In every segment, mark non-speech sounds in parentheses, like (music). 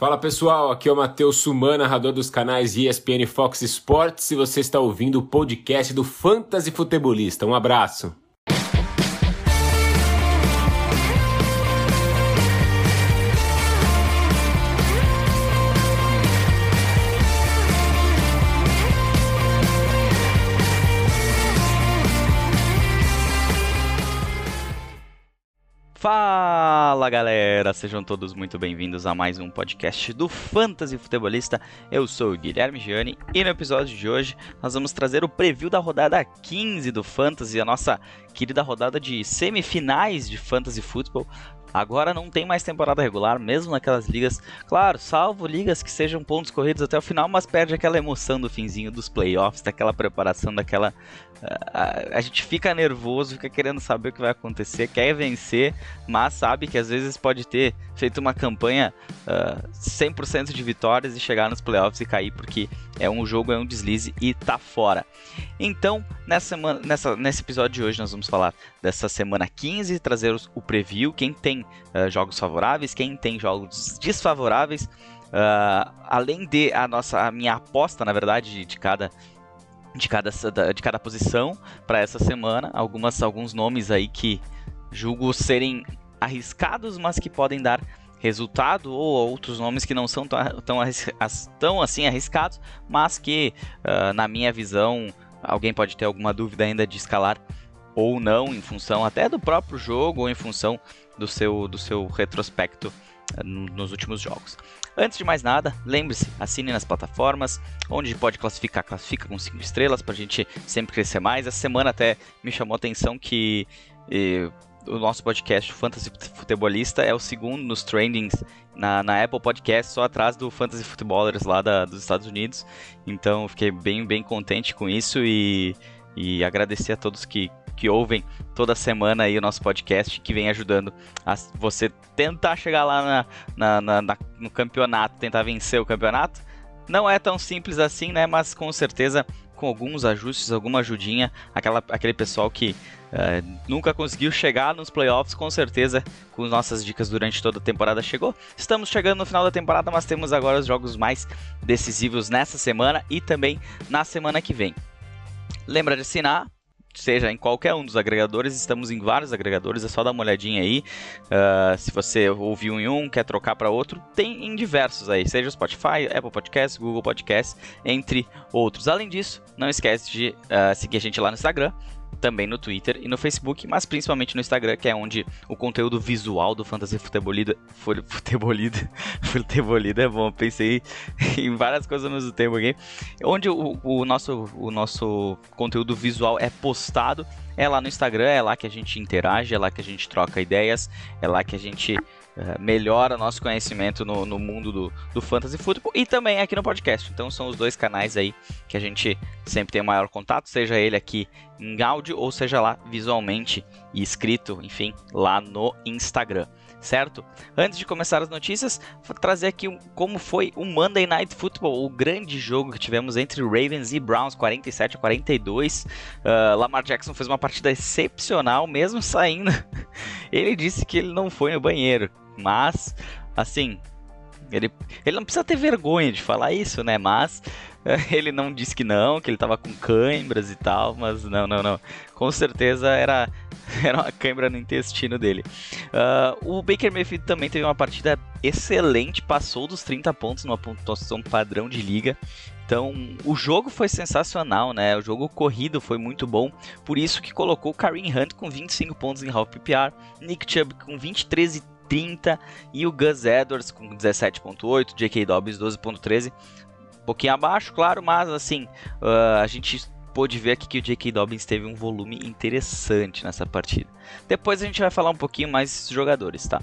Fala pessoal, aqui é o Matheus Suman, narrador dos canais ESPN Fox Sports, e você está ouvindo o podcast do Fantasy Futebolista. Um abraço. Fala galera, sejam todos muito bem-vindos a mais um podcast do Fantasy Futebolista. Eu sou o Guilherme Gianni e no episódio de hoje nós vamos trazer o preview da rodada 15 do Fantasy, a nossa querida rodada de semifinais de Fantasy Football. Agora não tem mais temporada regular, mesmo naquelas ligas, claro, salvo ligas que sejam pontos corridos até o final, mas perde aquela emoção do finzinho dos playoffs, daquela preparação, daquela a, a, gente fica nervoso, fica querendo saber o que vai acontecer, quer vencer, mas sabe que às vezes pode ter feito uma campanha uh, 100% de vitórias e chegar nos playoffs e cair, porque é um jogo, é um deslize e tá fora. Então, nessa semana, nessa, nesse episódio de hoje, nós vamos falar dessa semana 15, trazer o preview, quem tem uh, jogos favoráveis, quem tem jogos desfavoráveis. Uh, além de a nossa a minha aposta, na verdade, de, de cada de cada, de cada posição para essa semana. Algumas, alguns nomes aí que julgo serem arriscados, mas que podem dar resultado, ou outros nomes que não são tão, tão, tão assim arriscados, mas que, uh, na minha visão, alguém pode ter alguma dúvida ainda de escalar ou não, em função até do próprio jogo ou em função do seu, do seu retrospecto uh, nos últimos jogos. Antes de mais nada, lembre-se, assine nas plataformas, onde pode classificar, classifica com 5 estrelas para a gente sempre crescer mais. Essa semana até me chamou a atenção que eh, o nosso podcast, Fantasy Futebolista, é o segundo nos trendings na, na Apple Podcast, só atrás do Fantasy Footballers lá da, dos Estados Unidos. Então fiquei bem, bem contente com isso e, e agradecer a todos que, que ouvem toda semana aí o nosso podcast, que vem ajudando a você tentar chegar lá na, na, na, no campeonato, tentar vencer o campeonato. Não é tão simples assim, né? Mas com certeza com alguns ajustes, alguma ajudinha, aquela, aquele pessoal que uh, nunca conseguiu chegar nos playoffs, com certeza, com nossas dicas durante toda a temporada chegou. Estamos chegando no final da temporada, mas temos agora os jogos mais decisivos nessa semana e também na semana que vem. Lembra de assinar seja em qualquer um dos agregadores, estamos em vários agregadores, é só dar uma olhadinha aí. Uh, se você ouviu em um, quer trocar para outro, tem em diversos aí, seja Spotify, Apple Podcasts, Google Podcasts, entre outros. Além disso, não esquece de uh, seguir a gente lá no Instagram, também no Twitter e no Facebook, mas principalmente no Instagram, que é onde o conteúdo visual do Fantasy Futebolida. Futebolida. (laughs) Futebolida é bom, pensei (laughs) em várias coisas ao mesmo tempo aqui. Onde o, o, nosso, o nosso conteúdo visual é postado. É lá no Instagram, é lá que a gente interage, é lá que a gente troca ideias, é lá que a gente melhora nosso conhecimento no, no mundo do, do fantasy football e também aqui no podcast. Então são os dois canais aí que a gente sempre tem o maior contato, seja ele aqui em áudio ou seja lá visualmente e escrito, enfim, lá no Instagram certo? Antes de começar as notícias, vou trazer aqui como foi o Monday Night Football, o grande jogo que tivemos entre Ravens e Browns, 47 a 42. Uh, Lamar Jackson fez uma partida excepcional, mesmo saindo. (laughs) ele disse que ele não foi no banheiro. Mas, assim, ele, ele não precisa ter vergonha de falar isso, né? Mas (laughs) ele não disse que não, que ele tava com câimbras e tal, mas não, não, não. Com certeza era, (laughs) era uma câimbra no intestino dele. Uh, o Baker Mayfield também teve uma partida excelente, passou dos 30 pontos numa pontuação padrão de liga. Então, o jogo foi sensacional, né? O jogo corrido foi muito bom, por isso que colocou Kareem Hunt com 25 pontos em half PPR, Nick Chubb com 23 e 30 e o Gus Edwards com 17.8, J.K. Dobbins 12.13, um pouquinho abaixo, claro, mas assim, uh, a gente pôde ver aqui que o J.K. Dobbins teve um volume interessante nessa partida. Depois a gente vai falar um pouquinho mais desses jogadores, tá?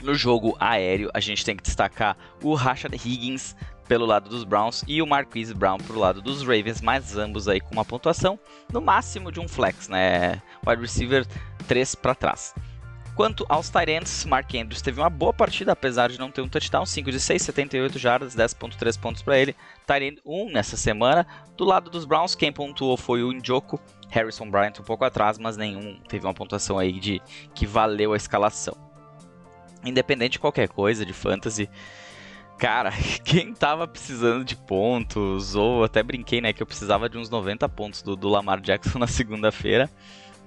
No jogo aéreo, a gente tem que destacar o Rashad Higgins pelo lado dos Browns e o Marquise Brown pro lado dos Ravens, mas ambos aí com uma pontuação no máximo de um flex, né? Wide receiver 3 para trás. Quanto aos Tyrants, Mark Andrews teve uma boa partida, apesar de não ter um touchdown, 5 de 6, 78 jardas, 10.3 pontos para ele. Tyrant 1 nessa semana. Do lado dos Browns, quem pontuou foi o Njoku, Harrison Bryant um pouco atrás, mas nenhum teve uma pontuação aí de que valeu a escalação. Independente de qualquer coisa de fantasy, Cara, (laughs) quem tava precisando de pontos, ou até brinquei, né, que eu precisava de uns 90 pontos do, do Lamar Jackson (laughs) na segunda-feira.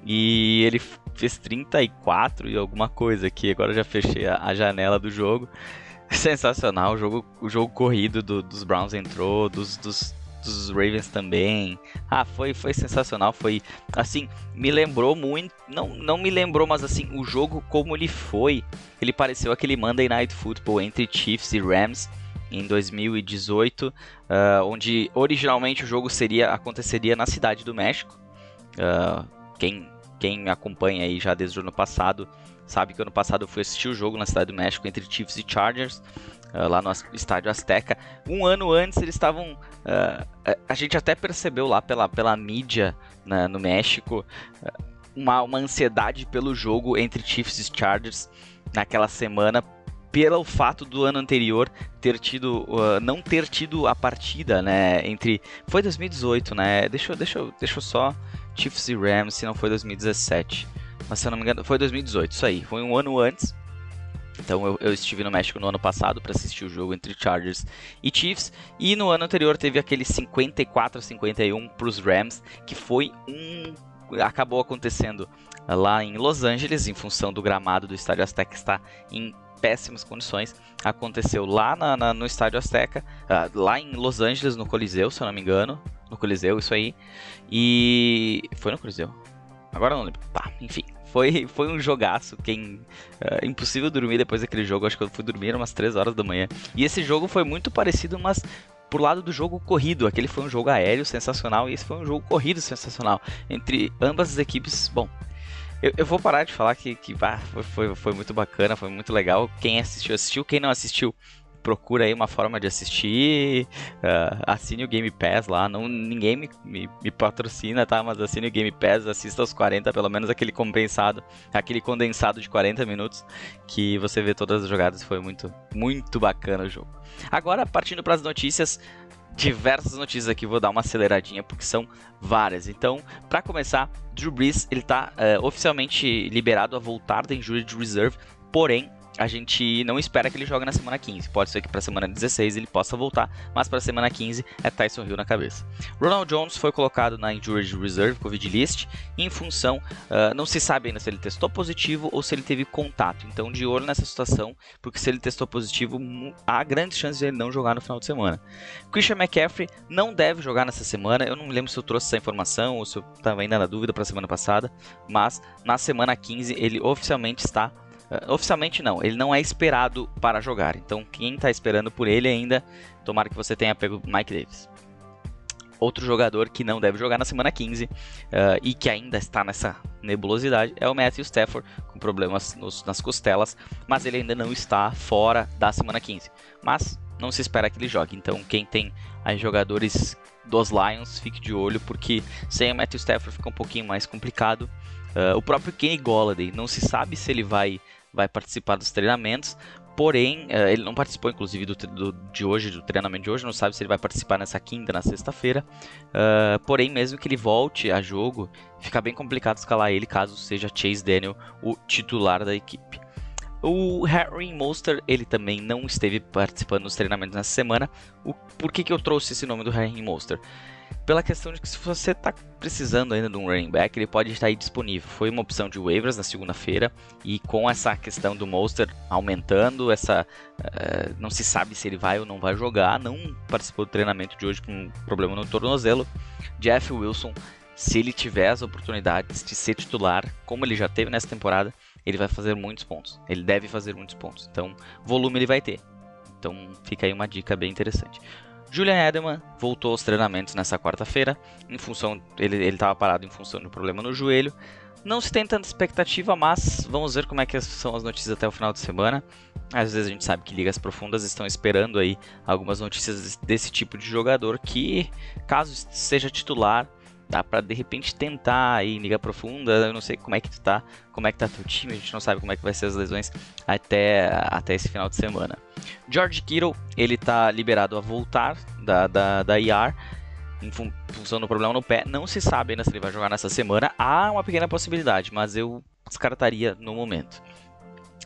E ele fez 34 e alguma coisa aqui. Agora já fechei a, a janela do jogo. (laughs) Sensacional, o jogo, o jogo corrido do, dos Browns entrou, dos, dos, dos, Ravens também. Ah, foi, foi sensacional, foi assim, me lembrou muito, não, não me lembrou, mas assim, o jogo como ele foi, ele pareceu aquele Monday Night Football entre Chiefs e Rams em 2018, uh, ah, onde originalmente o jogo seria aconteceria na cidade do México. Uh, quem quem acompanha aí já desde o ano passado sabe que ano passado eu fui assistir o jogo na Cidade do México entre Chiefs e Chargers, uh, lá no Estádio Azteca. Um ano antes eles estavam. Uh, a gente até percebeu lá pela, pela mídia né, no México uh, uma, uma ansiedade pelo jogo entre Chiefs e Chargers naquela semana. Pelo fato do ano anterior ter tido, não ter tido a partida, né? Entre. Foi 2018, né? Deixa, deixa, deixa eu só Chiefs e Rams, se não foi 2017. Mas se eu não me engano, foi 2018, isso aí. Foi um ano antes. Então eu, eu estive no México no ano passado para assistir o jogo entre Chargers e Chiefs. E no ano anterior teve aquele 54 a 51 para os Rams, que foi um. acabou acontecendo lá em Los Angeles, em função do gramado do Estádio Azteca estar em péssimas condições. Aconteceu lá na, na, no Estádio Azteca, uh, lá em Los Angeles, no Coliseu, se eu não me engano. No Coliseu, isso aí. E. Foi no Coliseu? Agora não lembro. Tá, enfim. Foi, foi um jogaço. Quem. Uh, impossível dormir depois daquele jogo. Acho que eu fui dormir umas 3 horas da manhã. E esse jogo foi muito parecido, mas por lado do jogo corrido. Aquele foi um jogo aéreo sensacional e esse foi um jogo corrido sensacional. Entre ambas as equipes, bom. Eu, eu vou parar de falar que, que bah, foi, foi, foi muito bacana, foi muito legal. Quem assistiu, assistiu. Quem não assistiu, procura aí uma forma de assistir, uh, assine o Game Pass lá, não, ninguém me, me, me, patrocina, tá? Mas assine o Game Pass, assista aos 40, pelo menos aquele compensado, aquele condensado de 40 minutos, que você vê todas as jogadas, foi muito, muito bacana o jogo. Agora, partindo para as notícias, diversas notícias aqui, vou dar uma aceleradinha porque são várias. Então, para começar, Drew Brees ele está uh, oficialmente liberado a voltar da Injured Reserve, porém a gente não espera que ele jogue na semana 15. Pode ser que para semana 16 ele possa voltar, mas para semana 15 é Tyson Hill na cabeça. Ronald Jones foi colocado na Injured Reserve Covid List em função, uh, não se sabe ainda se ele testou positivo ou se ele teve contato. Então, de olho nessa situação, porque se ele testou positivo, há grandes chances de ele não jogar no final de semana. Christian McCaffrey não deve jogar nessa semana. Eu não lembro se eu trouxe essa informação ou se eu estava ainda na dúvida para a semana passada, mas na semana 15 ele oficialmente está Uh, oficialmente não, ele não é esperado para jogar. Então quem está esperando por ele ainda, tomara que você tenha pego Mike Davis. Outro jogador que não deve jogar na semana 15 uh, e que ainda está nessa nebulosidade é o Matthew Stafford, com problemas nos, nas costelas, mas ele ainda não está fora da semana 15. Mas não se espera que ele jogue. Então quem tem aí jogadores dos Lions, fique de olho, porque sem o Matthew Stafford fica um pouquinho mais complicado. Uh, o próprio Kenny Golladay, não se sabe se ele vai vai participar dos treinamentos. Porém, uh, ele não participou, inclusive, do, do, de hoje, do treinamento de hoje. Não sabe se ele vai participar nessa quinta, na sexta-feira. Uh, porém, mesmo que ele volte a jogo, fica bem complicado escalar ele caso seja Chase Daniel o titular da equipe. O Harry Monster, ele também não esteve participando dos treinamentos nessa semana. O, por que, que eu trouxe esse nome do Harry Monster? Pela questão de que se você está precisando ainda de um running back, ele pode estar aí disponível. Foi uma opção de waivers na segunda-feira e com essa questão do Monster aumentando, essa uh, não se sabe se ele vai ou não vai jogar, não participou do treinamento de hoje com um problema no tornozelo. Jeff Wilson, se ele tiver as oportunidades de ser titular, como ele já teve nessa temporada, ele vai fazer muitos pontos. Ele deve fazer muitos pontos. Então, volume ele vai ter. Então, fica aí uma dica bem interessante. Julian Edelman voltou aos treinamentos nessa quarta-feira, em função ele estava parado em função de um problema no joelho. Não se tem tanta expectativa, mas vamos ver como é que são as notícias até o final de semana. Às vezes a gente sabe que ligas profundas estão esperando aí algumas notícias desse tipo de jogador que, caso seja titular, dá para de repente tentar aí liga profunda, eu não sei como é que tu tá, como é que tá teu time, a gente não sabe como é que vai ser as lesões até, até esse final de semana. George Kittle, ele tá liberado a voltar da, da, da IR, em função do problema no pé, não se sabe ainda se ele vai jogar nessa semana, há uma pequena possibilidade, mas eu descartaria no momento.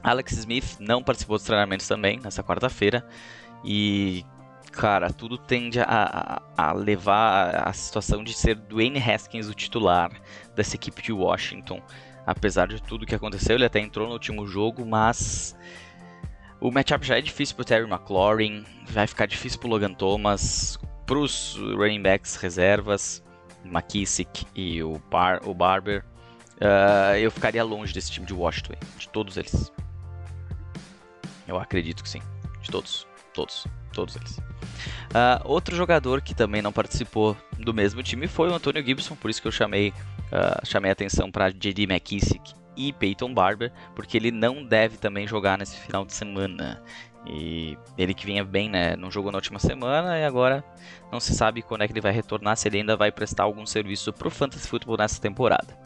Alex Smith não participou dos treinamentos também nessa quarta-feira. E, cara, tudo tende a, a, levar a situação de ser Dwayne Haskins o titular dessa equipe de Washington. Apesar de tudo que aconteceu, ele até entrou no último jogo, mas o matchup já é difícil pro Terry McLaurin, vai ficar difícil pro Logan Thomas, pros running backs reservas, McKissick e o, Bar o Barber. Uh, eu ficaria longe desse time de Washington, de todos eles. Eu acredito que sim, de todos, todos, todos eles. Uh, outro jogador que também não participou do mesmo time foi o Antonio Gibson, por isso que eu chamei, uh, chamei atenção para J.D. McKissick e Peyton Barber, porque ele não deve também jogar nesse final de semana. E ele que vinha bem, né? Não jogou na última semana e agora não se sabe quando é que ele vai retornar, se ele ainda vai prestar algum serviço para o Fantasy Football nessa temporada.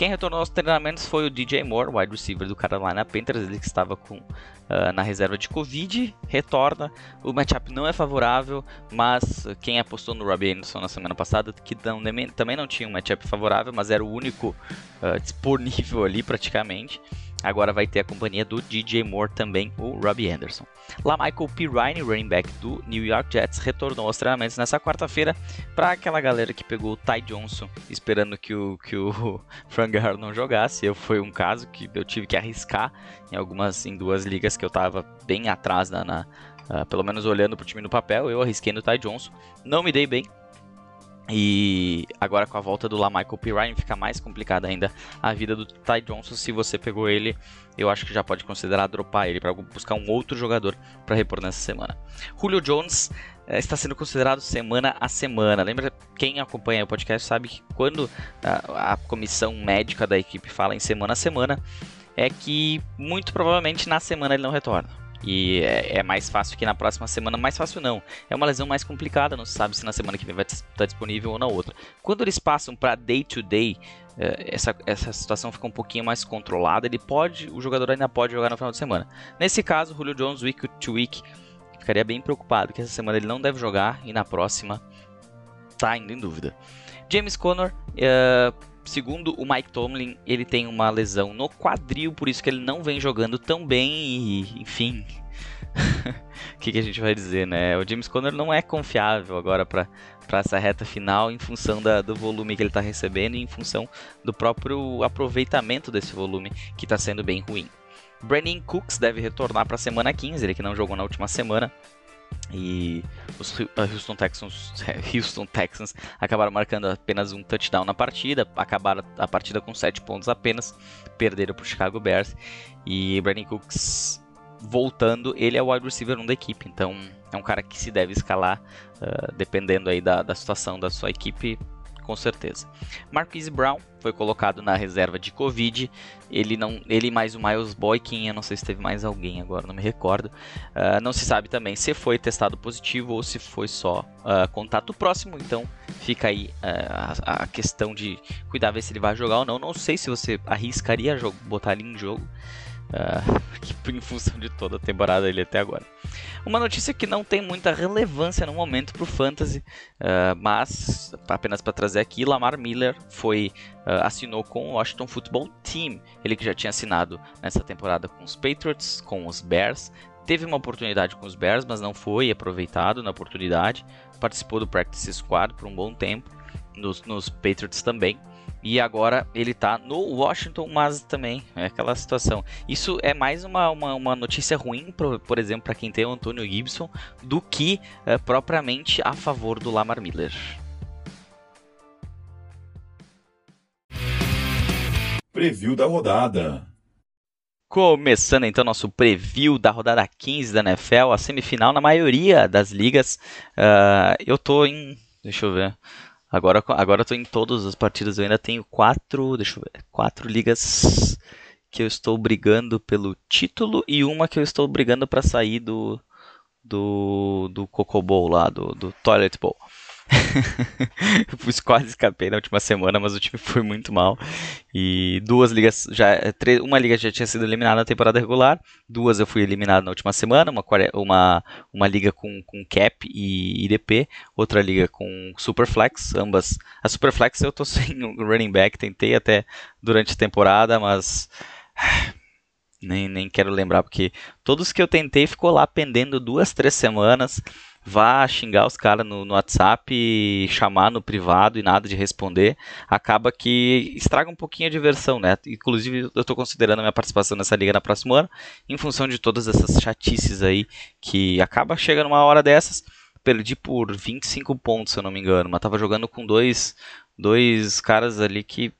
Quem retornou aos treinamentos foi o DJ Moore, wide receiver do Carolina Panthers, ele que estava com, uh, na reserva de Covid, retorna. O matchup não é favorável, mas quem apostou no Robbie Anderson na semana passada, que também não tinha um matchup favorável, mas era o único uh, disponível ali praticamente. Agora vai ter a companhia do DJ Moore também, o Robbie Anderson. Lá Michael Pirine, running back do New York Jets, retornou aos treinamentos nessa quarta-feira para aquela galera que pegou o Ty Johnson esperando que o, que o (laughs) Frank Gar não jogasse. Eu foi um caso que eu tive que arriscar em algumas em duas ligas que eu estava bem atrás na, na uh, pelo menos olhando para o time no papel, eu arrisquei no Ty Johnson. Não me dei bem, e agora com a volta do Michael Pirine fica mais complicada ainda a vida do Ty Johnson. Se você pegou ele, eu acho que já pode considerar dropar ele para buscar um outro jogador para repor nessa semana. Julio Jones eh, está sendo considerado semana a semana. Lembra, quem acompanha o podcast sabe que quando a, a comissão médica da equipe fala em semana a semana, é que muito provavelmente na semana ele não retorna. E é, é, mais fácil que na próxima semana. Mais fácil não. É uma lesão mais complicada, não se sabe se na semana que vem vai estar disponível ou na outra. Quando eles passam para day to day, é, essa, essa situação fica um pouquinho mais controlada. Ele pode, o jogador ainda pode jogar no final de semana. Nesse caso, Julio Jones, week to week, ficaria bem preocupado que essa semana ele não deve jogar e na próxima tá ainda em dúvida. James Conner, uh, segundo o Mike Tomlin, ele tem uma lesão no quadril, por isso que ele não vem jogando tão bem e, enfim. (laughs) O que, que, a gente vai dizer, né? O James Conner não é confiável agora para essa reta final em função da, do volume que ele está recebendo e em função do próprio aproveitamento desse volume que está sendo bem ruim. Brandon Cooks deve retornar para a semana 15, ele que não jogou na última semana. E os Houston Texans, (laughs) Houston Texans acabaram marcando apenas um touchdown na partida, acabaram a partida com 7 pontos apenas, perderam para o Chicago Bears. E Brandon Cooks voltando, ele é o wide receiver 1 da equipe, então é um cara que se deve escalar, uh, dependendo aí da, da situação da sua equipe, com certeza. Marquise Brown foi colocado na reserva de Covid. Ele não, ele mais o Miles Boykin, eu não sei se teve mais alguém agora, não me recordo. Uh, não se sabe também se foi testado positivo ou se foi só uh, contato próximo. Então fica aí uh, a, a, questão de cuidar ver se ele vai jogar ou não. Não sei se você arriscaria botar ele em jogo. (laughs) Em função de toda a temporada ele até agora. Uma notícia que não tem muita relevância no momento para o Fantasy, uh, mas apenas para trazer aqui, Lamar Miller foi uh, assinou com o Washington Football Team. Ele que já tinha assinado nessa temporada com os Patriots, com os Bears, teve uma oportunidade com os Bears, mas não foi aproveitado na oportunidade. Participou do Practice Squad por um bom tempo, nos, nos Patriots também. E agora ele tá no Washington, mas também é aquela situação. Isso é mais uma, uma, uma notícia ruim, por, por exemplo, para quem tem o Antônio Gibson, do que é, propriamente a favor do Lamar Miller. Preview da rodada. Começando então nosso preview da rodada 15 da NFL, a semifinal na maioria das ligas. Uh, eu tô em. Deixa eu ver. Agora, agora eu tô em todas as partidas, eu ainda tenho quatro, deixa eu ver, quatro ligas que eu estou brigando pelo título e uma que eu estou brigando para sair do do do lá, do, do Toilet Bowl. (laughs) quase escapei na última semana, mas o time foi muito mal. E duas ligas já. Uma liga já tinha sido eliminada na temporada regular, duas eu fui eliminado na última semana, uma, uma, uma liga com, com cap e IDP, outra liga com Superflex, ambas. A Superflex eu tô (laughs) sem running back, tentei até durante a temporada, mas (sighs) nem, nem quero lembrar, porque todos que eu tentei ficou lá pendendo duas, três semanas. Vá xingar os caras no, no, WhatsApp, chamar no privado e nada de responder, acaba que estraga um pouquinho a diversão, né? Inclusive, eu estou considerando a minha participação nessa liga na próxima ano, em função de todas essas chatices aí, que acaba chegando uma hora dessas. Perdi por 25 pontos, se eu não me engano, mas tava jogando com dois, dois caras ali que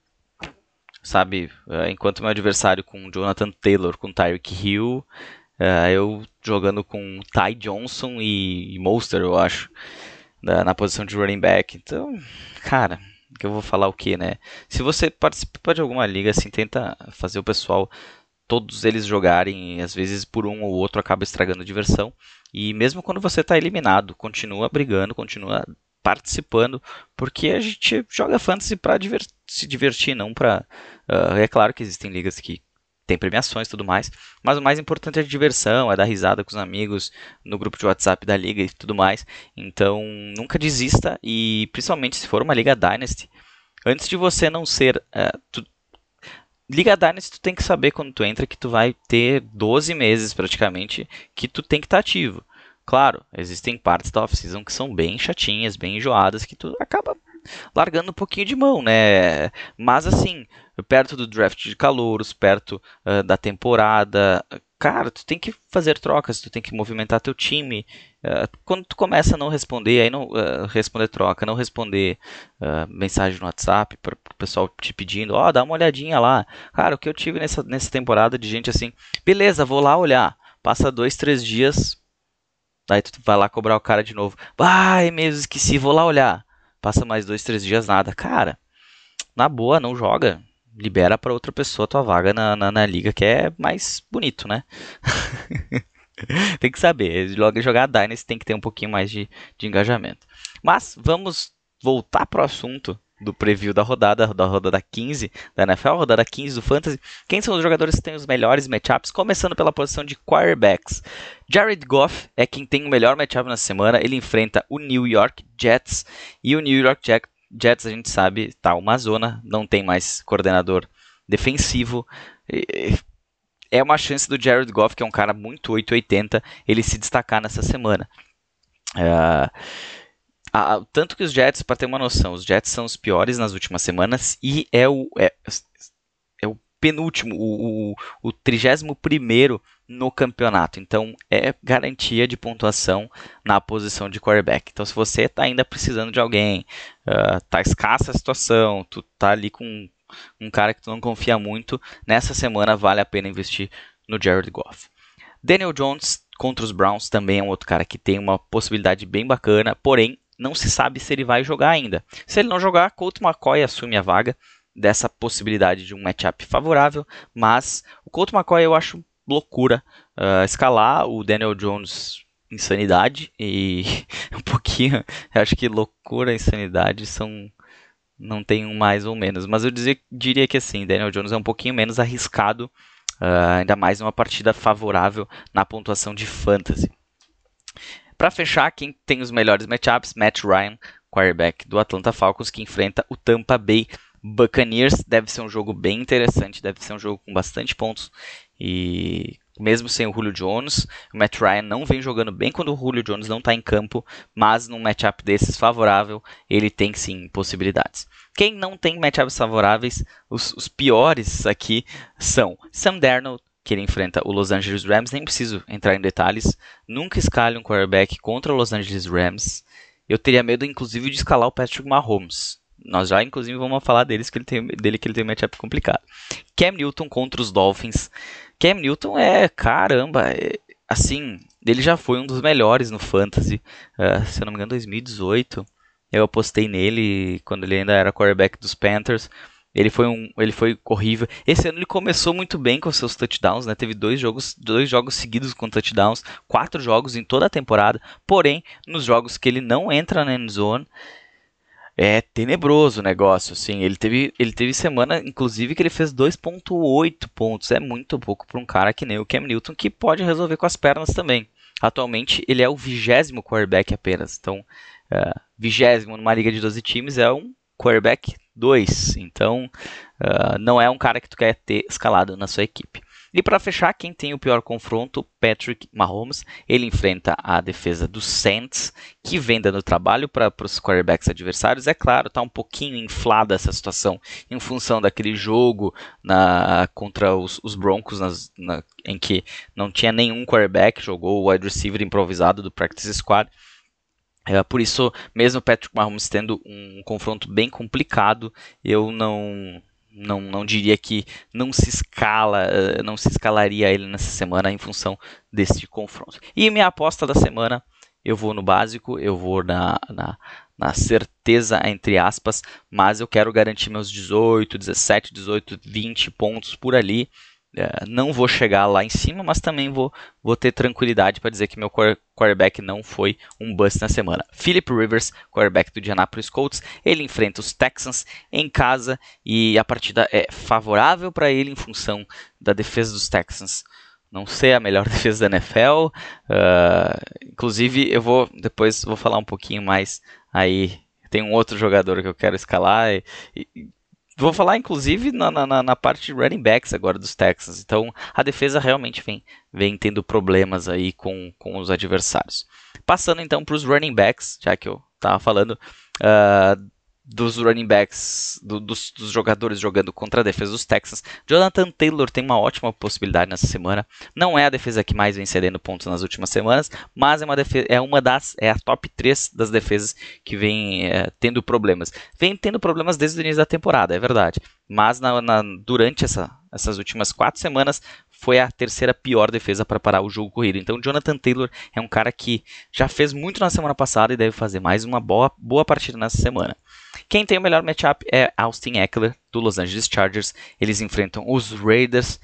sabe? Eh, enquanto meu adversário com Jonathan Taylor, com Tyreek Hill, uh, eu jogando com Ty Johnson e, e Monster, eu acho, na, na, posição de running back. Então, cara, que eu vou falar o que, né? Se você participa de alguma liga, assim, tenta fazer o pessoal, todos eles jogarem, às vezes por um ou outro acaba estragando a diversão. E mesmo quando você está eliminado, continua brigando, continua participando, porque a gente joga fantasy para diver se divertir, não para. Uh, ah, é claro que existem ligas que tem premiações e tudo mais, mas o mais importante é a diversão, é dar risada com os amigos no grupo de WhatsApp da liga e tudo mais. Então, nunca desista e principalmente se for uma liga Dynasty, antes de você não ser uh, tu, Liga Dynasty tu tem que saber quando tu entra que tu vai ter 12 meses praticamente que tu tem que estar tá ativo. Claro, existem partes da off-season que são bem chatinhas, bem enjoadas, que tu acaba largando um pouquinho de mão, né? Mas assim, perto do draft de calouros, perto uh, da temporada, cara, tu tem que fazer trocas, tu tem que movimentar teu time. Uh, quando tu começa a não responder, aí não uh, responder troca, não responder mensagem no WhatsApp para o pessoal te pedindo, ó, oh, dá uma olhadinha lá. Cara, o que eu tive nessa, nessa temporada de gente assim, beleza, vou lá olhar. Passa dois, três dias, Daí tu vai lá cobrar o cara de novo. Ai, mesmo esqueci, vou lá olhar. Passa mais dois, três dias, nada. Cara, na boa, não joga. Libera para outra pessoa tua vaga na, na, na, liga, que é mais bonito, né? (laughs) tem que saber. Jogar Dynasty tem que ter um pouquinho mais de, de engajamento. Mas vamos voltar pro assunto do preview da rodada, da rodada 15 da NFL, rodada 15 do Fantasy. Quem são os jogadores que têm os melhores matchups? Começando pela posição de quarterbacks. Jared Goff é quem tem o melhor matchup na semana. Ele enfrenta o New York Jets. E o New York Jets, a gente sabe, está uma zona, não tem mais coordenador defensivo. É uma chance do Jared Goff, que é um cara muito 880, ele se destacar nessa semana. Uh, tanto que os Jets, para ter uma noção, os Jets são os piores nas últimas semanas e é o, é, é o penúltimo, o, o, o 31 no campeonato. Então é garantia de pontuação na posição de quarterback. Então se você está ainda precisando de alguém, uh, tá escassa a situação, tu tá ali com um cara que tu não confia muito, nessa semana vale a pena investir no Jared Goff. Daniel Jones contra os Browns também é um outro cara que tem uma possibilidade bem bacana, porém não se sabe se ele vai jogar ainda. Se ele não jogar, Colt McCoy assume a vaga dessa possibilidade de um matchup favorável, mas o Colt McCoy eu acho loucura uh, escalar o Daniel Jones insanidade e (laughs) um pouquinho, acho que loucura e insanidade são não tem um mais ou menos, mas eu dizer, diria que assim, Daniel Jones é um pouquinho menos arriscado, uh, ainda mais numa partida favorável na pontuação de fantasy. Para fechar, quem tem os melhores matchups, Matt Ryan, quarterback do Atlanta Falcons, que enfrenta o Tampa Bay Buccaneers. Deve ser um jogo bem interessante, deve ser um jogo com bastante pontos. E mesmo sem o Julio Jones, o Matt Ryan não vem jogando bem quando o Julio Jones não está em campo, mas num matchup desses favorável, ele tem sim possibilidades. Quem não tem matchups favoráveis, os, os piores aqui são Sam Darnold, que ele enfrenta o Los Angeles Rams, nem preciso entrar em detalhes. Nunca escale um quarterback contra o Los Angeles Rams. Eu teria medo, inclusive, de escalar o Patrick Mahomes. Nós já, inclusive, vamos falar deles que ele tem, dele que ele tem um matchup complicado. Cam Newton contra os Dolphins. Cam Newton é, caramba, é, assim, ele já foi um dos melhores no Fantasy. Uh, se eu não me engano, 2018. Eu apostei nele quando ele ainda era quarterback dos Panthers. Ele foi um, ele foi horrível. Esse ano ele começou muito bem com seus touchdowns, né? Teve dois jogos, dois jogos seguidos com touchdowns, quatro jogos em toda a temporada. Porém, nos jogos que ele não entra na end zone, é tenebroso o negócio, assim. Ele teve, ele teve semana, inclusive, que ele fez 2.8 pontos. É muito pouco para um cara que nem o Cam Newton, que pode resolver com as pernas também. Atualmente, ele é o vigésimo quarterback apenas. Então, uh, vigésimo numa liga de 12 times é um quarterback 2. Então, uh, não é um cara que tu quer ter escalado na sua equipe. E para fechar, quem tem o pior confronto, Patrick Mahomes, ele enfrenta a defesa dos Saints, que vem dando trabalho para os quarterbacks adversários. É claro, está um pouquinho inflada essa situação em função daquele jogo na, contra os, os Broncos, nas, na, em que não tinha nenhum quarterback, jogou o wide receiver improvisado do practice squad. É, por isso, mesmo Patrick Mahomes tendo um confronto bem complicado, eu não não, não diria que não se escala, eh, não se escalaria ele nessa semana em função desse confronto. E minha aposta da semana, eu vou no básico, eu vou na, na, na certeza, entre aspas, mas eu quero garantir meus 18, 17, 18, 20 pontos por ali. É, não vou chegar lá em cima, mas também vou, vou ter tranquilidade para dizer que meu quarterback não foi um bust na semana. Philip Rivers, quarterback do Indianapolis Colts, ele enfrenta os Texans em casa e a partida é favorável para ele em função da defesa dos Texans. Não sei a melhor (laughs) defesa da NFL, uh, inclusive eu vou depois vou falar um pouquinho mais aí. Tem um outro jogador que eu quero escalar e, e Vou falar, inclusive, na, na, na, parte de running backs agora dos Texans. Então, a defesa realmente vem, vem tendo problemas aí com, com os adversários. Passando, então, para os running backs, já que eu estava falando, uh, dos running backs, do, dos, dos, jogadores jogando contra a defesa dos Texans. Jonathan Taylor tem uma ótima possibilidade nessa semana. Não é a defesa que mais vem cedendo pontos nas últimas semanas, mas é uma, defesa, é uma das é a top 3 das defesas que vem é, tendo problemas. Vem tendo problemas desde o início da temporada, é verdade. Mas na, na, durante essa, essas últimas quatro semanas foi a terceira pior defesa para parar o jogo corrido. Então, Jonathan Taylor é um cara que já fez muito na semana passada e deve fazer mais uma boa, boa partida nessa semana. Quem tem o melhor matchup é Austin Eckler, do Los Angeles Chargers. Eles enfrentam os Raiders.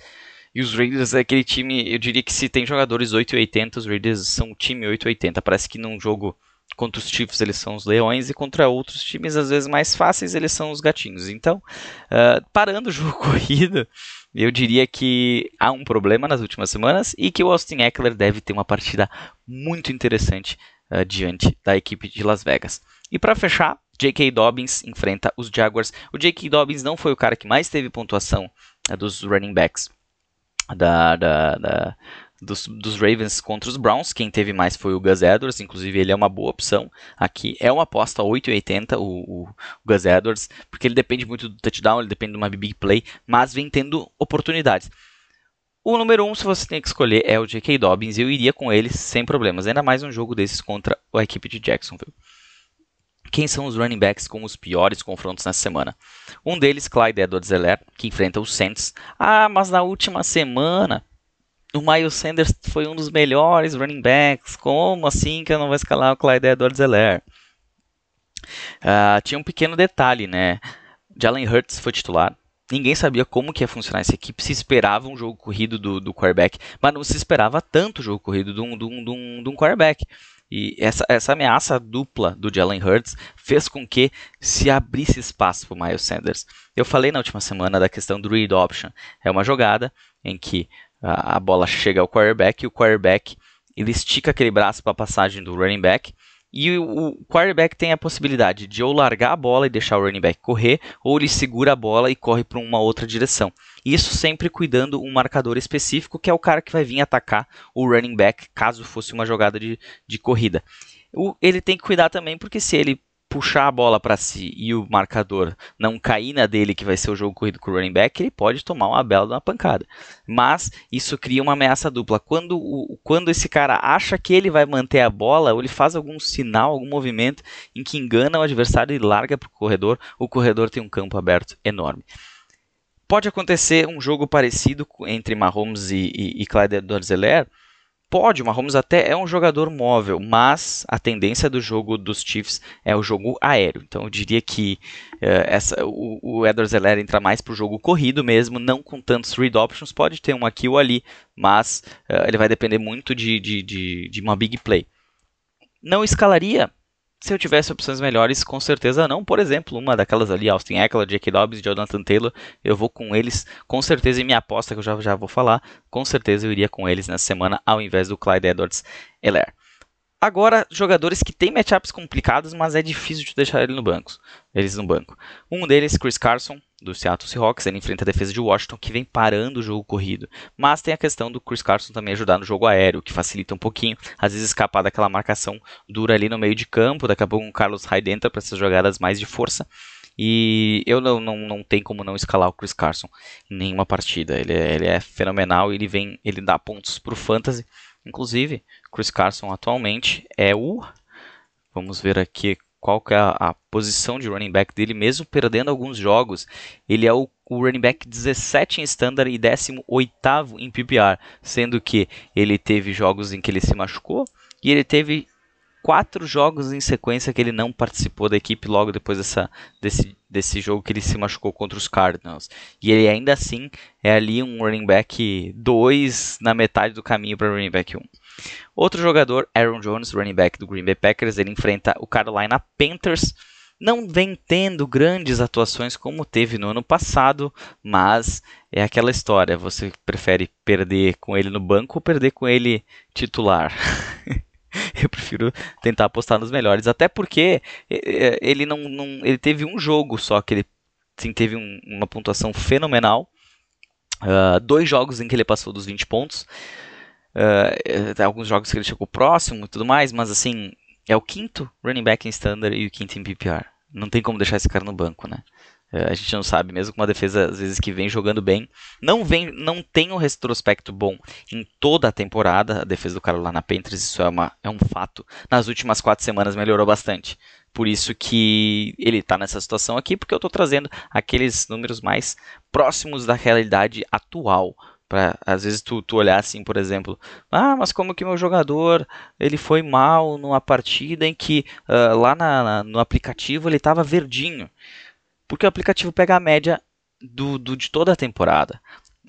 E os Raiders é aquele time, eu diria que se tem jogadores 880, os Raiders são o time 880. Parece que num jogo contra os Chiefs eles são os leões e contra outros times às vezes mais fáceis eles são os gatinhos. Então, uh, parando o jogo (laughs) corrido, eu diria que há um problema nas últimas semanas e que o Austin Eckler deve ter uma partida muito interessante uh, diante da equipe de Las Vegas. E para fechar, J.K. Dobbins enfrenta os Jaguars. O J.K. Dobbins não foi o cara que mais teve pontuação uh, dos running backs da, da, da dos, dos, Ravens contra os Browns. Quem teve mais foi o Gus Edwards, inclusive ele é uma boa opção aqui. É uma aposta 8,80 o, o, Gus Edwards, porque ele depende muito do touchdown, ele depende de uma big play, mas vem tendo oportunidades. O número 1, um, se você tem que escolher, é o J.K. Dobbins, eu iria com ele sem problemas. Ainda mais um jogo desses contra a equipe de Jacksonville. Quem são os running backs com os piores confrontos nessa semana? Um deles, Clyde Edwards-Helaire, que enfrenta os Saints. Ah, mas na última semana o Miles Sanders foi um dos melhores running backs. Como assim que eu não vou escalar o Clyde Edwards-Helaire? Uh, tinha um pequeno detalhe, né? Jalen Hurts foi titular. Ninguém sabia como que ia funcionar essa equipe. Se esperava um jogo corrido do, do quarterback, mas não se esperava tanto jogo corrido de um, de um, de um, de um quarterback. E essa, essa ameaça dupla do Jalen Hurts fez com que se abrisse espaço para o Miles Sanders. Eu falei na última semana da questão do read option. É uma jogada em que a, a bola chega ao quarterback e o quarterback ele estica aquele braço para a passagem do running back e o, quarterback tem a possibilidade de ou largar a bola e deixar o running back correr, ou ele segura a bola e corre para uma outra direção. Isso sempre cuidando um marcador específico, que é o cara que vai vir atacar o running back, caso fosse uma jogada de, de corrida. O, ele tem que cuidar também, porque se ele puxar a bola para si e o marcador não cair na dele, que vai ser o jogo corrido com o running back, ele pode tomar uma bela uma pancada. Mas isso cria uma ameaça dupla. Quando, o, quando esse cara acha que ele vai manter a bola, ou ele faz algum sinal, algum movimento em que engana o adversário e larga para o corredor, o corredor tem um campo aberto enorme. Pode acontecer um jogo parecido entre Mahomes e, e, e Clyde Pode, o Mahomes até é um jogador móvel, mas a tendência do jogo dos Chiefs é o jogo aéreo. Então eu diria que uh, essa, o, o Edwards Heller entra mais para o jogo corrido mesmo, não com tantos read options. Pode ter um aqui ou ali, mas uh, ele vai depender muito de, de, de, de uma big play. Não escalaria se eu tivesse opções melhores, com certeza não. Por exemplo, uma daquelas ali, Austin Eckler, Jake Dobbs, Jonathan Taylor, eu vou com eles, com certeza, e minha aposta que eu já, já vou falar, com certeza eu iria com eles nessa semana, ao invés do Clyde Edwards Heller. Agora, jogadores que têm matchups complicados, mas é difícil de deixar ele no banco, eles no banco. Um deles, Chris Carson, do Seattle Seahawks, ele enfrenta a defesa de Washington, que vem parando o jogo corrido. Mas tem a questão do Chris Carson também ajudar no jogo aéreo, que facilita um pouquinho, às vezes escapar daquela marcação dura ali no meio de campo, daqui a pouco o Carlos Hyde entra para essas jogadas mais de força. E eu não, não, não tem como não escalar o Chris Carson em nenhuma partida. Ele é, ele é fenomenal, ele vem, ele dá pontos para o fantasy. Inclusive, Chris Carson atualmente é o. Vamos ver aqui qual que é a, a, posição de running back dele, mesmo perdendo alguns jogos. Ele é o, o running back 17 em standard e 18 em PPR, sendo que ele teve jogos em que ele se machucou e ele teve quatro jogos em sequência que ele não participou da equipe logo depois dessa, desse, desse jogo que ele se machucou contra os Cardinals. E ele ainda assim é ali um running back 2 na metade do caminho para running back 1. Outro jogador, Aaron Jones, running back do Green Bay Packers, ele enfrenta o Carolina Panthers. Não vem tendo grandes atuações como teve no ano passado, mas é aquela história: você prefere perder com ele no banco ou perder com ele titular? (laughs) eu prefiro tentar apostar nos melhores. Até porque ele não, não ele teve um jogo só que ele sim, teve um, uma pontuação fenomenal. Uh, dois jogos em que ele passou dos 20 pontos. Uh, alguns jogos que ele chegou próximo e tudo mais, mas assim, é o quinto running back em standard e o quinto em PPR. Não tem como deixar esse cara no banco, né? É, a gente não sabe, mesmo com uma defesa às vezes que vem jogando bem, não vem, não tem um retrospecto bom em toda a temporada. A defesa do Carolina Panthers, isso é, uma, é um fato. Nas últimas quatro semanas melhorou bastante. Por isso que ele está nessa situação aqui, porque eu estou trazendo aqueles números mais próximos da realidade atual. Para às vezes tu, tu olhar assim, por exemplo, ah, mas como que meu jogador ele foi mal numa partida em que uh, lá na, na, no aplicativo ele estava verdinho. Porque o aplicativo pega a média do, do de toda a temporada.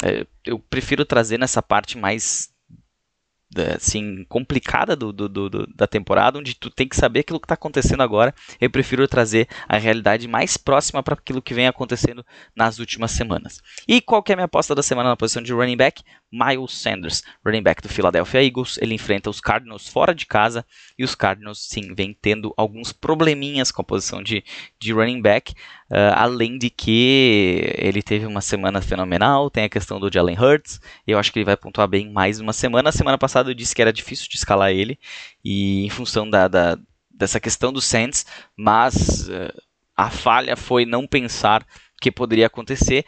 É, eu prefiro trazer nessa parte mais assim complicada do, do, do, da temporada, onde tu tem que saber aquilo que está acontecendo agora. Eu prefiro trazer a realidade mais próxima para aquilo que vem acontecendo nas últimas semanas. E qual que é a minha aposta da semana na posição de running back? Miles Sanders, running back do Philadelphia Eagles. Ele enfrenta os Cardinals fora de casa e os Cardinals, sim, vem tendo alguns probleminhas com a posição de, de running back. Uh, além de que ele teve uma semana fenomenal, tem a questão do Jalen Hurts. Eu acho que ele vai pontuar bem mais uma semana. A semana passada eu disse que era difícil de escalar ele, e em função da, da dessa questão do Saints, mas uh, a falha foi não pensar que poderia acontecer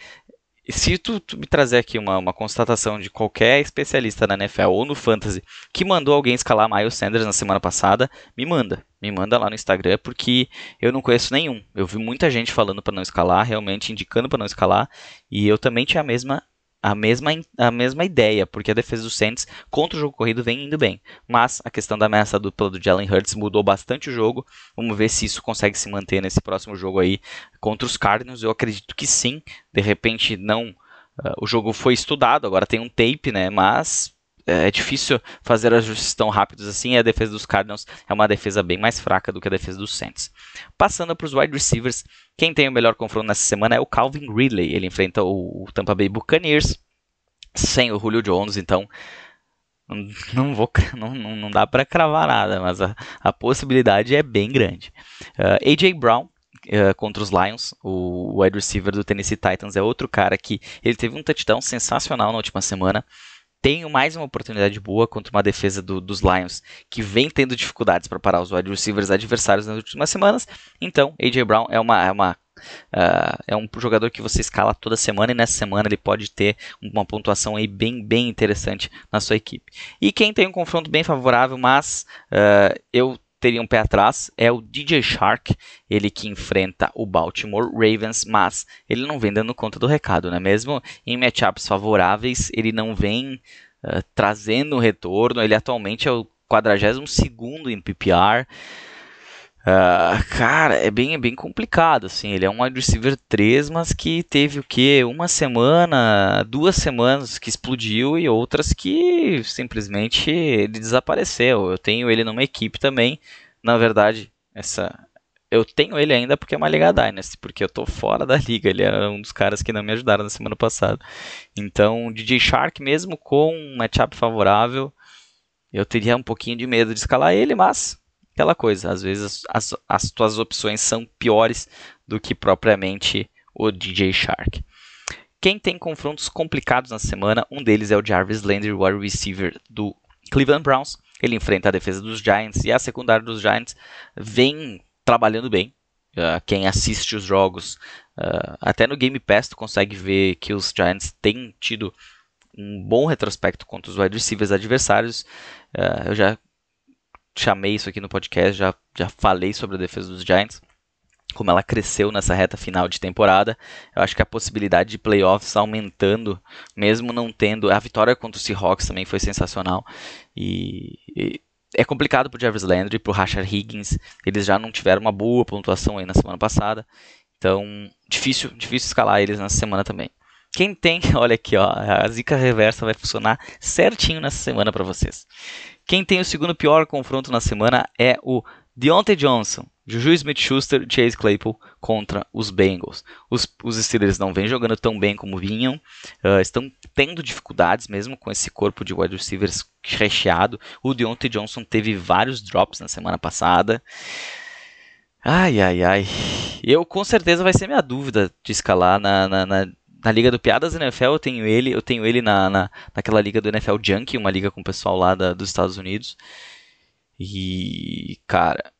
se tu, tu, me trazer aqui uma, uma constatação de qualquer especialista na NFL ou no Fantasy que mandou alguém escalar Miles Sanders na semana passada, me manda. Me manda lá no Instagram, porque eu não conheço nenhum. Eu vi muita gente falando para não escalar, realmente indicando para não escalar, e eu também tinha a mesma a mesma, a mesma ideia, porque a defesa do Saints contra o jogo corrido vem indo bem. Mas a questão da ameaça dupla do Jalen Hurts mudou bastante o jogo. Vamos ver se isso consegue se manter nesse próximo jogo aí contra os Cardinals. Eu acredito que sim. De repente não. Uh, o jogo foi estudado, agora tem um tape, né? Mas é, é difícil fazer ajustes tão rápidos assim. a defesa dos Cardinals é uma defesa bem mais fraca do que a defesa dos Saints. Passando para os wide receivers, quem tem o melhor confronto nessa semana é o Calvin Ridley. Ele enfrenta o Tampa Bay Buccaneers sem o Julio Jones, então não, vou, (laughs) não, não dá para cravar nada, mas a, a, possibilidade é bem grande. Uh, AJ Brown Uh, contra os Lions. O wide receiver do Tennessee Titans é outro cara que ele teve um touchdown sensacional na última semana tenho mais uma oportunidade boa contra uma defesa do, dos Lions que vem tendo dificuldades para parar os wide receivers adversários nas últimas semanas. Então, AJ Brown é uma, é uma Uh, é um jogador que você escala toda semana e nessa semana ele pode ter uma pontuação aí bem, bem interessante na sua equipe. E quem tem um confronto bem favorável, mas uh, eu teria um pé atrás é o DJ Shark, ele que enfrenta o Baltimore Ravens, mas ele não vem dando conta do recado, né? Mesmo em matchups favoráveis, ele não vem uh, trazendo retorno. Ele atualmente é o 42 segundo em PPR. Uh, cara, é bem, é bem complicado, assim, ele é um wide receiver 3, mas que teve o que? Uma semana, duas semanas que explodiu e outras que simplesmente ele desapareceu. Eu tenho ele numa equipe também, na verdade, essa... Eu tenho ele ainda porque é uma Liga Dynasty, porque eu tô fora da liga, ele é um dos caras que não me ajudaram na semana passada. Então, DJ Shark, mesmo com um matchup favorável, eu teria um pouquinho de medo de escalar ele, mas aquela coisa, às vezes as, as tuas opções são piores do que propriamente o DJ Shark. Quem tem confrontos complicados na semana, um deles é o Jarvis Landry, o wide receiver do Cleveland Browns. Ele enfrenta a defesa dos Giants e a secundária dos Giants vem trabalhando bem. Uh, quem assiste os jogos, uh, até no Game Pass, tu consegue ver que os Giants têm tido um bom retrospecto contra os wide receivers adversários. Uh, eu já chamei isso aqui no podcast, já, já falei sobre a defesa dos Giants, como ela cresceu nessa reta final de temporada. Eu acho que a possibilidade de playoffs aumentando, mesmo não tendo. A vitória contra o Seahawks também foi sensacional. E, e é complicado para o Jarvis Landry e para o Rashard Higgins. Eles já não tiveram uma boa pontuação aí na semana passada. Então, difícil, difícil escalar eles nessa semana também. Quem tem, (laughs) olha aqui, ó, a zica reversa vai funcionar certinho nessa semana para vocês. Quem tem o segundo pior confronto na semana é o Deontay Johnson, Juju Smith-Schuster, Chase Claypool contra os Bengals. Os, os, Steelers não vêm jogando tão bem como vinham, uh, estão tendo dificuldades mesmo com esse corpo de wide receivers recheado. O Deontay Johnson teve vários drops na semana passada. Ai, ai, ai. Eu com certeza vai ser minha dúvida de escalar na, na, na na Liga do Piadas NFL eu tenho ele, eu tenho ele na, na, naquela liga do NFL Junkie, uma liga com o pessoal lá da, dos Estados Unidos. E, cara,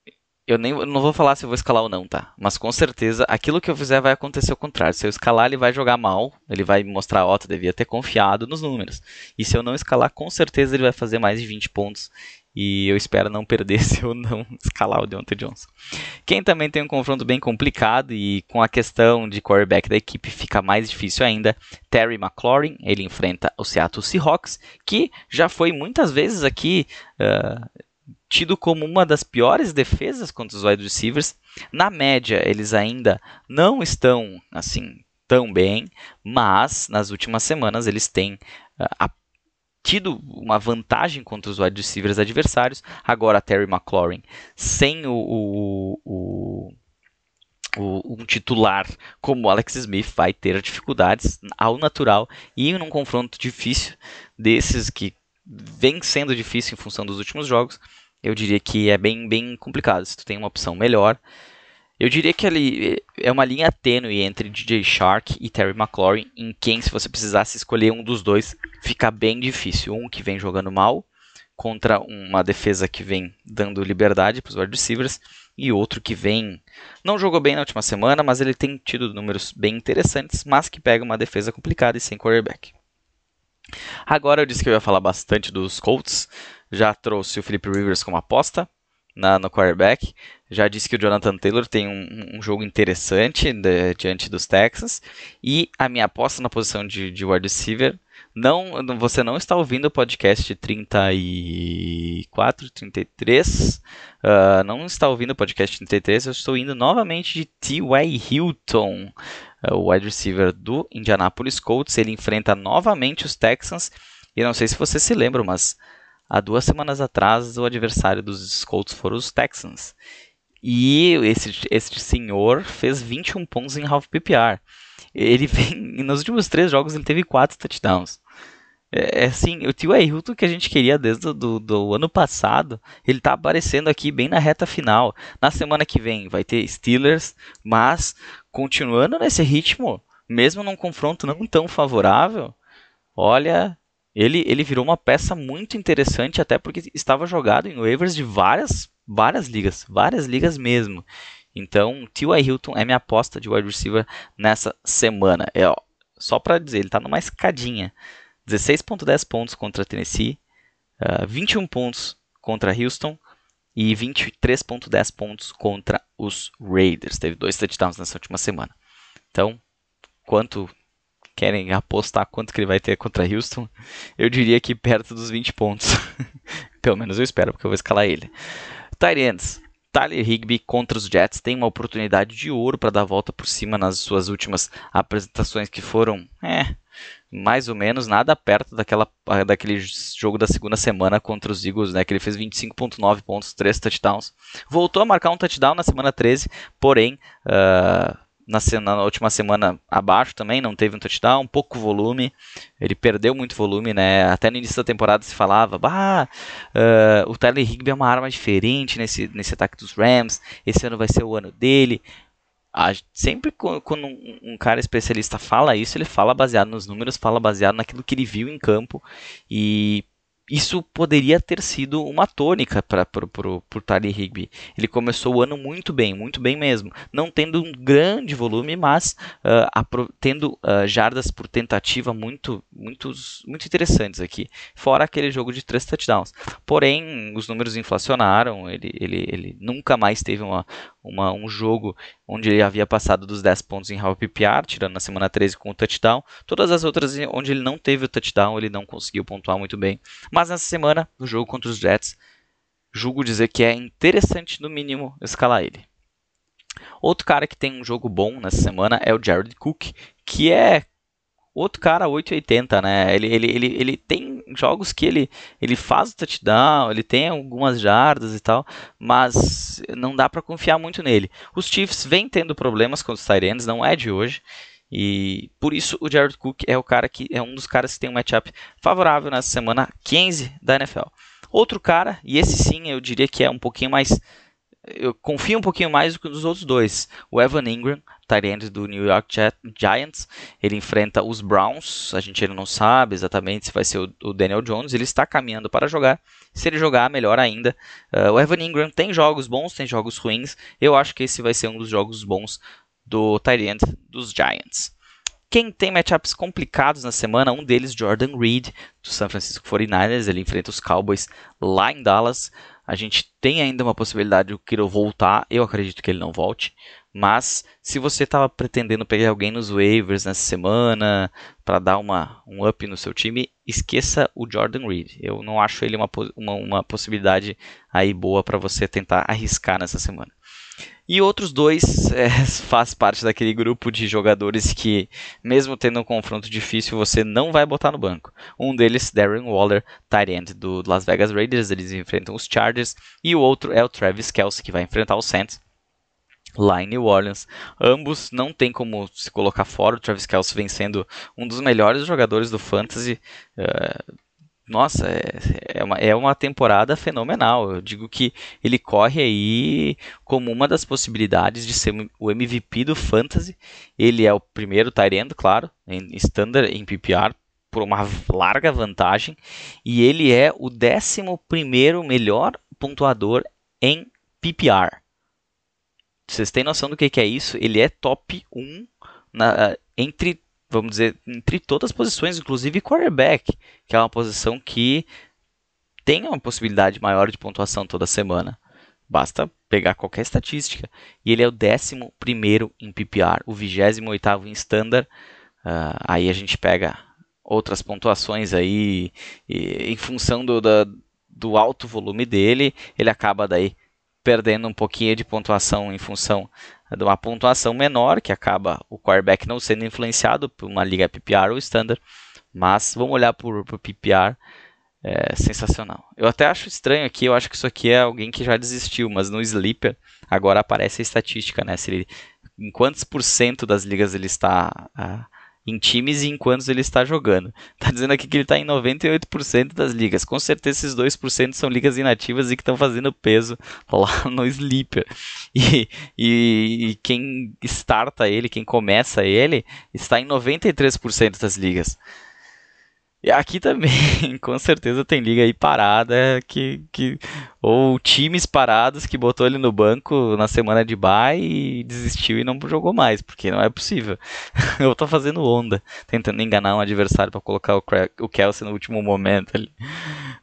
eu nem não vou falar se eu vou escalar ou não, tá? Mas com certeza aquilo que eu fizer vai acontecer ao contrário. Se eu escalar, ele vai jogar mal, ele vai mostrar, ó, tu devia ter confiado nos números. E se eu não escalar, com certeza ele vai fazer mais de 20 pontos e eu espero não perder (laughs) se eu não escalar o Deontay Johnson. Quem também tem um confronto bem complicado e com a questão de quarterback da equipe fica mais difícil ainda, Terry McLaurin, ele enfrenta o Seattle Seahawks, que já foi muitas vezes aqui uh, tido como uma das piores defesas contra os wide receivers. Na média, eles ainda não estão assim tão bem, mas nas últimas semanas eles têm uh, tido uma vantagem contra os wide receivers adversários. Agora Terry McLaurin sem o, o, o, um titular como Alex Smith vai ter dificuldades ao natural e num confronto difícil desses que vem sendo difícil em função dos últimos jogos, eu diria que é bem, bem complicado. Se tu tem uma opção melhor, eu diria que ali é uma linha tênue entre DJ Shark e Terry McLaurin, em quem, se você precisasse escolher um dos dois, fica bem difícil. Um que vem jogando mal contra uma defesa que vem dando liberdade para os wide receivers e outro que vem não jogou bem na última semana, mas ele tem tido números bem interessantes, mas que pega uma defesa complicada e sem quarterback. Agora eu disse que eu ia falar bastante dos Colts, já trouxe o Philip Rivers como aposta na, no quarterback. Já disse que o Jonathan Taylor tem um, um jogo interessante de, diante dos Texans. E a minha aposta na posição de, de wide receiver. Não, você não está ouvindo o podcast 34, 33. Uh, não está ouvindo o podcast 33. Eu estou indo novamente de T.Y. Hilton, uh, o wide receiver do Indianapolis Colts. Ele enfrenta novamente os Texans. E não sei se você se lembra, mas há duas semanas atrás o adversário dos Colts foram os Texans. E esse, esse senhor fez 21 pontos em half PPR. Ele (laughs) vem. Nos últimos três jogos ele teve quatro touchdowns. É, é assim, o Tio Hilton que a gente queria desde do, do, ano passado, ele tá aparecendo aqui bem na reta final. Na semana que vem vai ter Steelers, mas continuando nesse ritmo, mesmo num confronto não tão favorável, olha, ele, ele virou uma peça muito interessante, até porque estava jogado em waivers de várias várias ligas, várias ligas mesmo. Então, T.Y. Hilton é minha aposta de wide receiver nessa semana. É, ó, só para dizer, ele está numa escadinha. 16.10 pontos contra Tennessee, uh, 21 pontos contra Houston e 23.10 pontos contra os Raiders. Teve dois touchdowns nessa última semana. Então, quanto querem apostar quanto que ele vai ter contra Houston? Eu diria que perto dos 20 pontos. (laughs) Pelo menos eu espero, porque eu vou escalar ele. Tyrants. Tyler Higby contra os Jets tem uma oportunidade de ouro para dar a volta por cima nas suas últimas apresentações que foram, é, mais ou menos nada perto daquela, daquele jogo da segunda semana contra os Eagles, né, que ele fez 25.9 pontos, 3 touchdowns. Voltou a marcar um touchdown na semana 13, porém uh, na, na, última semana abaixo também, não teve um touchdown, pouco volume, ele perdeu muito volume, né? Até no início da temporada se falava, bah, uh, o Tyler Higby é uma arma diferente nesse, nesse ataque dos Rams, esse ano vai ser o ano dele. Sempre quando um, um, cara especialista fala isso, ele fala baseado nos números, fala baseado naquilo que ele viu em campo e isso poderia ter sido uma tônica para o Tyler Higby. Ele começou o ano muito bem, muito bem mesmo. Não tendo um grande volume, mas uh, tendo uh, jardas por tentativa muito, muito, muito interessantes aqui. Fora aquele jogo de três touchdowns. Porém, os números inflacionaram. Ele, ele, ele nunca mais teve uma, uma, um jogo onde ele havia passado dos 10 pontos em half PPR, tirando na semana 13 com o touchdown. Todas as outras onde ele não teve o touchdown, ele não conseguiu pontuar muito bem. Mas nessa semana, no jogo contra os Jets, julgo dizer que é interessante, no mínimo, escalar ele. Outro cara que tem um jogo bom nessa semana é o Jared Cook, que é outro cara 880, né? Ele, ele, ele, ele tem jogos que ele, ele faz o touchdown, ele tem algumas jardas e tal, mas não dá para confiar muito nele. Os Chiefs vêm tendo problemas com os Tyrants, não é de hoje. E por isso o Jared Cook é o cara que é um dos caras que tem um matchup favorável nessa semana 15 da NFL. Outro cara, e esse sim eu diria que é um pouquinho mais eu confio um pouquinho mais do que nos outros dois. O Evan Ingram, tight do New York Giants, ele enfrenta os Browns. A gente ainda não sabe exatamente se vai ser o, Daniel Jones. Ele está caminhando para jogar. Se ele jogar, melhor ainda. Uh, o Evan Ingram tem jogos bons, tem jogos ruins. Eu acho que esse vai ser um dos jogos bons do tight dos Giants. Quem tem matchups complicados na semana, um deles, Jordan Reed, do San Francisco 49ers, ele enfrenta os Cowboys lá em Dallas. A gente tem ainda uma possibilidade do Kiro voltar, eu acredito que ele não volte. Mas se você estava pretendendo pegar alguém nos waivers nessa semana para dar uma, um up no seu time, esqueça o Jordan Reed. Eu não acho ele uma, uma, uma possibilidade aí boa para você tentar arriscar nessa semana. E outros dois é, (laughs) faz parte daquele grupo de jogadores que, mesmo tendo um confronto difícil, você não vai botar no banco. Um deles, Darren Waller, tight end do Las Vegas Raiders, eles enfrentam os Chargers. E o outro é o Travis Kelce, que vai enfrentar os Saints lá em New Orleans. Ambos não tem como se colocar fora. O Travis Kelce vem sendo um dos melhores jogadores do Fantasy. Uh, nossa, é, é, uma, é uma temporada fenomenal. Eu digo que ele corre aí como uma das possibilidades de ser o MVP do Fantasy. Ele é o primeiro Tyrendo, claro, em Standard, em PPR, por uma larga vantagem. E ele é o décimo primeiro melhor pontuador em PPR. Vocês têm noção do que, que é isso? Ele é top 1 na, entre vamos dizer, entre todas as posições, inclusive quarterback, que é uma posição que tem uma possibilidade maior de pontuação toda semana. Basta pegar qualquer estatística. E ele é o 11 em PPR, o 28 em Standard. Uh, aí a gente pega outras pontuações aí, e, em função do, da, do alto volume dele, ele acaba daí perdendo um pouquinho de pontuação em função de uma pontuação menor, que acaba o quarterback não sendo influenciado por uma liga PPR ou standard, mas vamos olhar por, o PPR, é sensacional. Eu até acho estranho aqui, eu acho que isso aqui é alguém que já desistiu, mas no Sleeper agora aparece a estatística, né? Se ele, em quantos por cento das ligas ele está ah, em times e em quantos ele está jogando. Está dizendo aqui que ele está em 98% das ligas. Com certeza esses 2% são ligas inativas e que estão fazendo peso lá (laughs) no Sleeper. E, e, e, quem starta ele, quem começa ele, está em 93% das ligas. E aqui também, (laughs) com certeza tem liga aí parada que, que ou times parados que botou ele no banco na semana de bye e desistiu e não jogou mais, porque não é possível. (laughs) Eu tô fazendo onda, tentando enganar um adversário para colocar o, o Kelsey no último momento ali.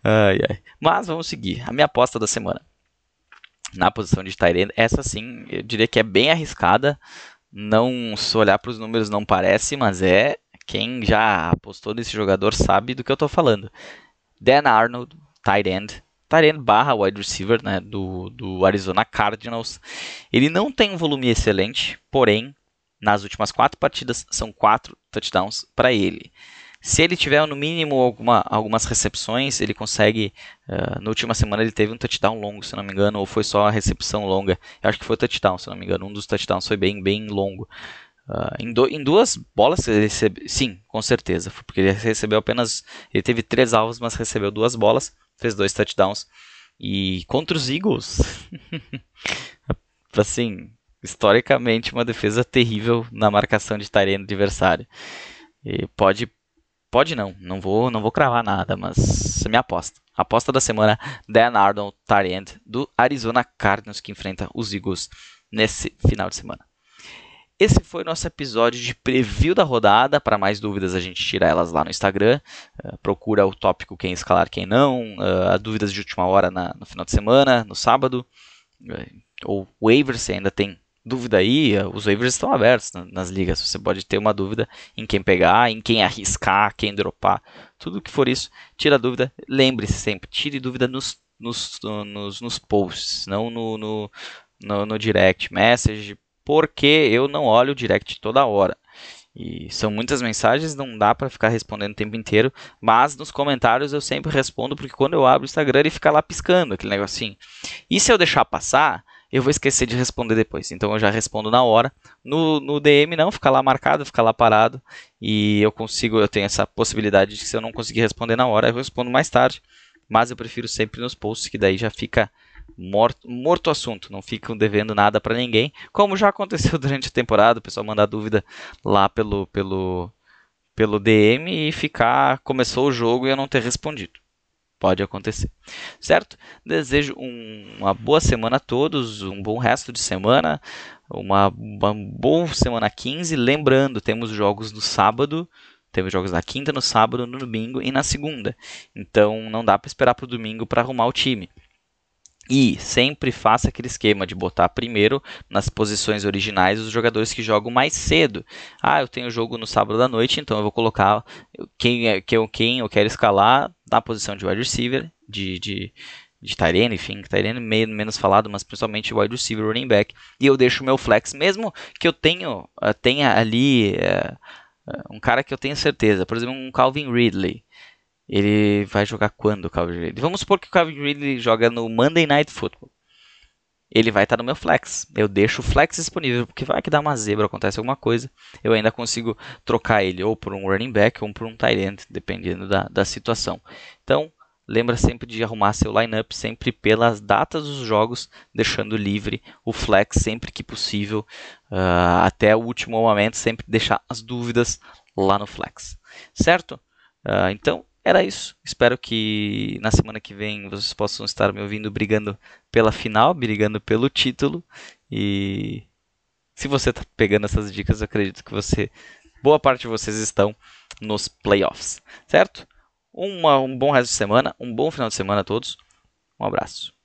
Ai, ai. Mas vamos seguir. A minha aposta da semana. Na posição de Tyrande, essa sim, eu diria que é bem arriscada. Não, se olhar para os números não parece, mas é quem já apostou nesse jogador sabe do que eu estou falando. Dan Arnold, tight end, tight end barra wide receiver né, do, do Arizona Cardinals. Ele não tem um volume excelente, porém, nas últimas quatro partidas são quatro touchdowns para ele. Se ele tiver no mínimo alguma, algumas recepções, ele consegue. Uh, na última semana ele teve um touchdown longo, se não me engano, ou foi só a recepção longa. Eu acho que foi touchdown, se não me engano. Um dos touchdowns foi bem, bem longo. Uh, em, do, em, duas bolas ele recebeu. Sim, com certeza. Porque ele recebeu apenas. Ele teve três alvos, mas recebeu duas bolas. Fez dois touchdowns. E contra os Eagles. (laughs) assim, historicamente, uma defesa terrível na marcação de tarefa adversário. E pode Pode não, não vou, não vou cravar nada, mas é minha aposta. Aposta da semana, Dan Arnold, Tyrant do Arizona Cardinals, que enfrenta os Eagles nesse final de semana. Esse foi nosso episódio de preview da rodada. Para mais dúvidas, a gente tira elas lá no Instagram. Uh, procura o tópico quem escalar, quem não. Uh, dúvidas de última hora na, no final de semana, no sábado. Uh, ou waivers, se ainda tem dúvida aí, os waivers estão abertos nas ligas. Você pode ter uma dúvida em quem pegar, em quem arriscar, quem dropar. Tudo que for isso, tira dúvida. Lembre-se sempre, tire dúvida nos, nos, nos, nos posts, não no, no, no, no direct message, porque eu não olho o direct toda hora. E são muitas mensagens, não dá para ficar respondendo o tempo inteiro, mas nos comentários eu sempre respondo, porque quando eu abro o Instagram ele fica lá piscando, aquele negocinho. E se eu deixar passar, eu vou esquecer de responder depois. Então eu já respondo na hora. No, no DM não, fica lá marcado, fica lá parado. E eu consigo, eu tenho essa possibilidade de que se eu não conseguir responder na hora, eu respondo mais tarde. Mas eu prefiro sempre nos posts, que daí já fica morto, morto assunto, não ficam devendo nada para ninguém. Como já aconteceu (laughs) durante a temporada, o pessoal mandar dúvida lá pelo, pelo, pelo DM e ficar, começou o jogo e eu não ter respondido pode acontecer, certo? Desejo um, uma boa semana a todos, um bom resto de semana, uma, uma boa semana 15. Lembrando, temos jogos no sábado, temos jogos na quinta, no sábado, no domingo e na segunda. Então não dá para esperar para o domingo para arrumar o time. E sempre faça aquele esquema de botar primeiro nas posições originais os jogadores que jogam mais cedo. Ah, eu tenho jogo no sábado da noite, então eu vou colocar quem, é, quem, quem eu quero escalar na posição de wide receiver, de, de, de Tyrene, enfim, Tyrene meio menos falado, mas principalmente wide receiver, running back. E eu deixo o meu flex, mesmo que eu tenho, uh, tenha ali uh, um cara que eu tenho certeza, por exemplo, um Calvin Ridley. Ele vai jogar quando o Calvin Ridley? Vamos supor que o Calvin Ridley joga no Monday Night Football. Ele vai estar no meu flex. Eu deixo o flex disponível, porque vai que dá uma zebra, acontece alguma coisa. Eu ainda consigo trocar ele ou por um running back ou por um tight end, dependendo da, da situação. Então, lembra sempre de arrumar seu lineup sempre pelas datas dos jogos, deixando livre o flex sempre que possível, uh, até o último momento, sempre deixar as dúvidas lá no flex, certo? Uh, então era isso. Espero que na semana que vem vocês possam estar me ouvindo brigando pela final, brigando pelo título. E se você está pegando essas dicas, eu acredito que você, boa parte de vocês estão nos playoffs, certo? Uma, um bom resto de semana, um bom final de semana a todos. Um abraço.